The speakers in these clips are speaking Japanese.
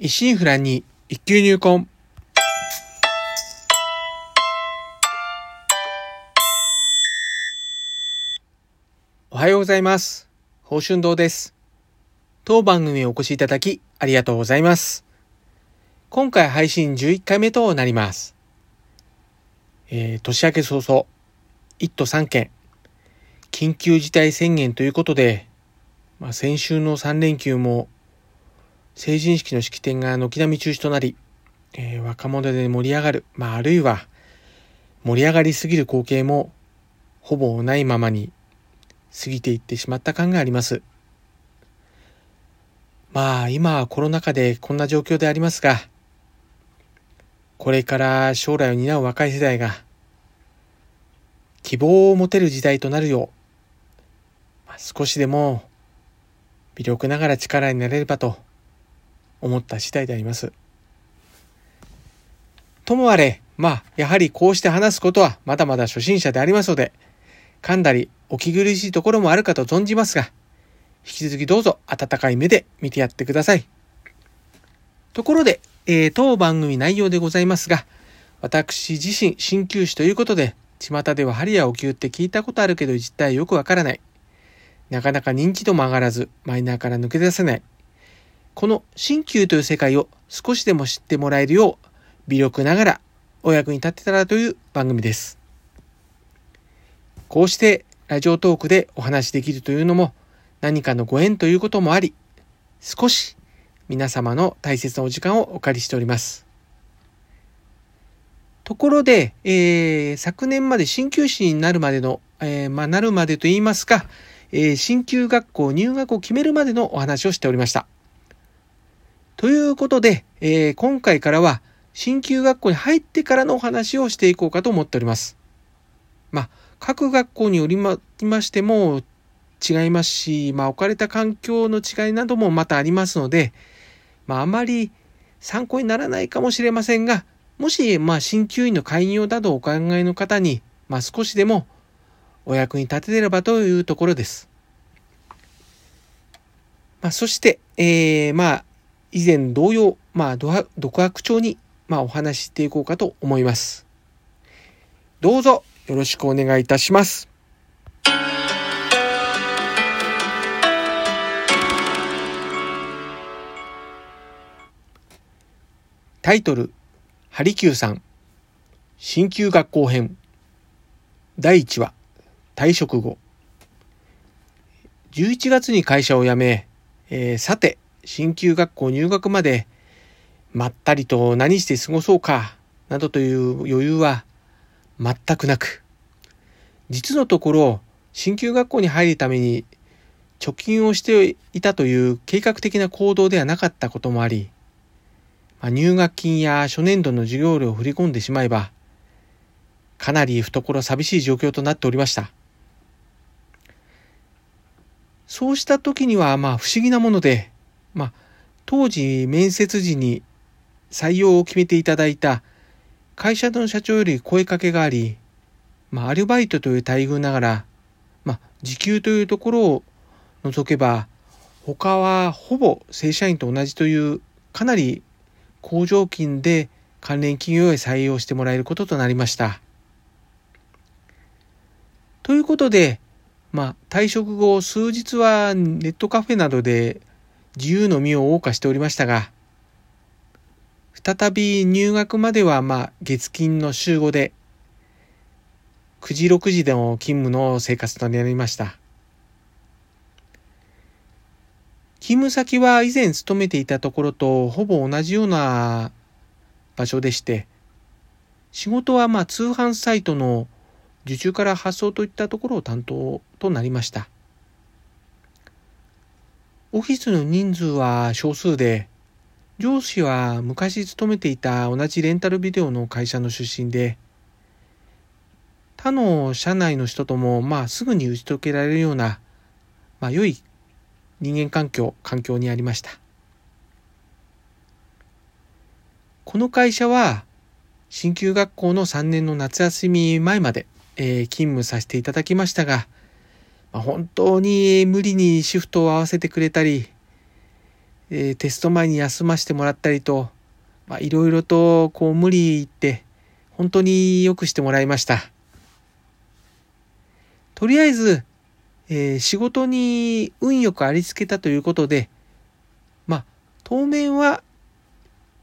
一心不乱に一級入魂。おはようございます。宝春堂です。当番組お越しいただきありがとうございます。今回配信11回目となります。えー、年明け早々、1都3県、緊急事態宣言ということで、まあ、先週の3連休も成人式の式典が軒並み中止となり、えー若者で盛り上がる、まあ、あるいは盛り上がりすぎる光景もほぼないままに過ぎていってしまった感があります。まあ今はコロナ禍でこんな状況でありますが、これから将来を担う若い世代が希望を持てる時代となるよう、少しでも微力ながら力になれればと思った次第であります。ともあれ、まあ、やはりこうして話すことはまだまだ初心者でありますので、噛んだりお気苦しいところもあるかと存じますが、引き続きどうぞ温かい目で見てやってください。ところで、えー当番組内容でございますが、私自身鍼灸師ということで、巷では針やお灸って聞いたことあるけど実態よくわからない。なかなか認知度も上がらず、マイナーから抜け出せない。この鍼灸という世界を少しでも知ってもらえるよう、微力ながらお役に立てたらという番組です。こうしてラジオトークでお話しできるというのも何かのご縁ということもあり、少し皆様の大切なお時間をお借りしております。ところで、えー昨年まで鍼灸師になるまでの、えーまあ、なるまでと言いますか、えー鍼灸学校入学を決めるまでのお話をしておりました。ということで、えー今回からは鍼灸学校に入ってからのお話をしていこうかと思っております。まあ、各学校によりまましても違いますし、まあ、置かれた環境の違いなどもまたありますので、まあ、あまり参考にならないかもしれませんが、もし、まあ、鍼灸院の開業などお考えの方に、まあ、少しでもお役に立てればというところです。まあ、そして、えー、まあ、以前同様、まあ、独白独白調に、まあ、お話ししていこうかと思います。どうぞよろしくお願いいたします。タイトル、ハリキューさん、鍼灸学校編、第1話、退職後。11月に会社を辞め、えーさて、鍼灸学校入学まで、まったりと何して過ごそうか、などという余裕は全くなく、実のところ、鍼灸学校に入るために貯金をしていたという計画的な行動ではなかったこともあり、まあ入学金や初年度の授業料を振り込んでしまえば、かなり懐寂しい状況となっておりました。そうした時には、まあ不思議なもので、まあ当時面接時に採用を決めていただいた会社の社長より声かけがあり、まあアルバイトという待遇ながら、まあ時給というところを除けば、他はほぼ正社員と同じというかなり好条金で関連企業へ採用してもらえることとなりました。ということで、まあ、退職後数日はネットカフェなどで自由の身を謳歌しておりましたが、再び入学まではまあ月金の週5で、9時6時での勤務の生活となりました。勤務先は以前勤めていたところとほぼ同じような場所でして、仕事はまあ通販サイトの受注から発送といったところを担当となりました。オフィスの人数は少数で、上司は昔勤めていた同じレンタルビデオの会社の出身で、他の社内の人ともまあすぐに打ち解けられるような、まあ良い人間環境、環境にありました。この会社は、鍼灸学校の3年の夏休み前まで、えー勤務させていただきましたが、まあ本当に無理にシフトを合わせてくれたり、えー、テスト前に休ませてもらったりと、まあ、いろいろとこう無理言って、本当によくしてもらいました。とりあえず、えー、仕事に運よくありつけたということで、まあ、当面は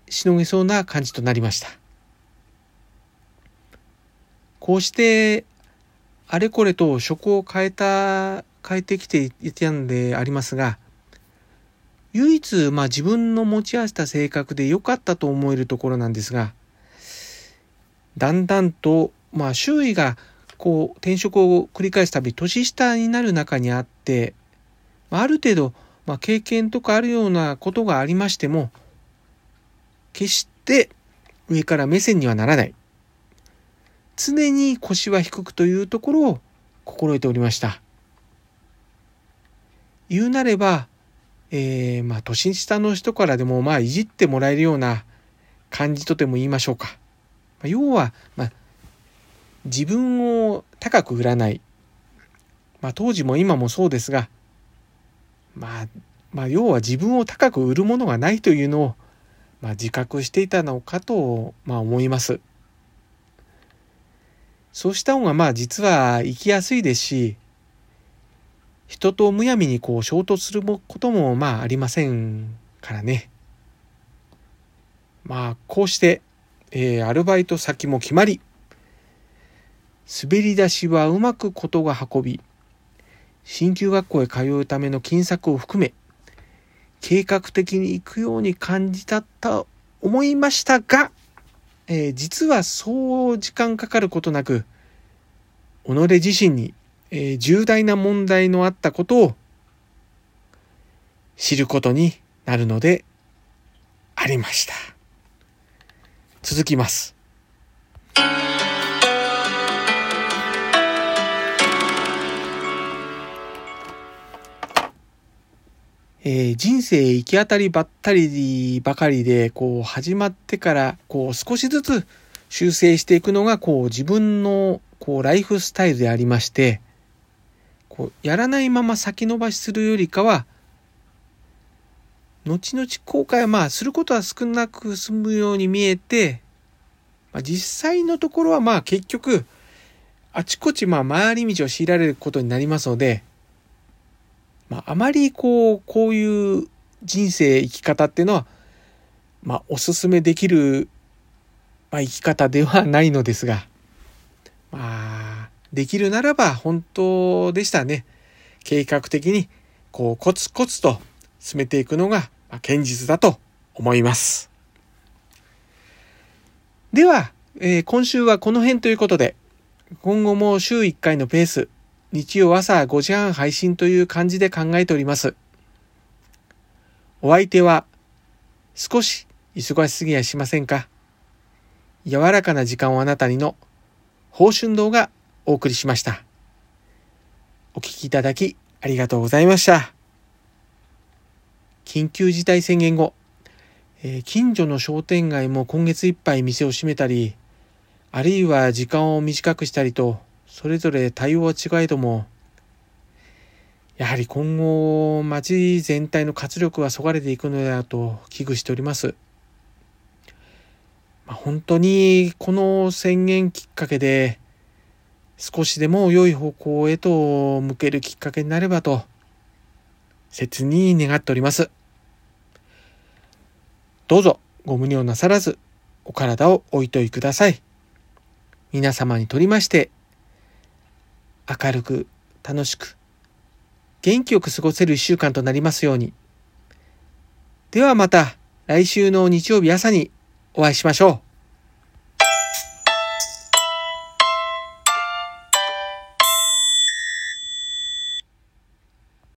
しのげそうな感じとなりました。こうして、あれこれと職を変えた、変えてきていたんでありますが、唯一、まあ自分の持ち合わせた性格で良かったと思えるところなんですが、だんだんと、まあ周囲がこう転職を繰り返すたび年下になる中にあって、ある程度、まあ、経験とかあるようなことがありましても、決して上から目線にはならない。常に腰は低くというところを心得ておりました。言うなれば、えー、まあ、年下の人からでも、まあ、いじってもらえるような感じとでも言いましょうか。要は、まあ、自分を高く売らない。まあ、当時も今もそうですが、まあ、まあ、要は自分を高く売るものがないというのを、まあ、自覚していたのかと、まあ、思います。そうした方が、まあ、実は生きやすいですし、人とむやみにこう衝突することもまあありませんからね。まあこうして、えー、アルバイト先も決まり、滑り出しはうまくことが運び、新旧学校へ通うための金策を含め、計画的に行くように感じたと思いましたが、えー、実はそう時間かかることなく、己自身にえー、重大な問題のあったことを知ることになるのでありました。続きます。えー、人生行き当たりばったりばかりで、こう、始まってから、こう、少しずつ修正していくのが、こう、自分の、こう、ライフスタイルでありまして、こうやらないまま先延ばしするよりかは、後々後悔はまあすることは少なく済むように見えて、まあ、実際のところはまあ結局、あちこちまあ回り道を強いられることになりますので、まああまりこう、こういう人生生き方っていうのは、まあおすすめできる、まあ、生き方ではないのですが、まあ、できるならば本当でしたね。計画的にこうコツコツと進めていくのがまあ堅実だと思います。では、えー、今週はこの辺ということで、今後も週1回のペース、日曜朝5時半配信という感じで考えております。お相手は少し忙しすぎやしませんか？柔らかな時間をあなたにの報春動画お送りしました。お聞きいただきありがとうございました。緊急事態宣言後、えー、近所の商店街も今月いっぱい店を閉めたり、あるいは時間を短くしたりと、それぞれ対応は違えども、やはり今後、街全体の活力はそがれていくのだと危惧しております。まあ、本当にこの宣言きっかけで、少しでも良い方向へと向けるきっかけになればと、切に願っております。どうぞご無理をなさらず、お体をおいといください。皆様にとりまして、明るく、楽しく、元気よく過ごせる一週間となりますように。ではまた来週の日曜日朝にお会いしましょう。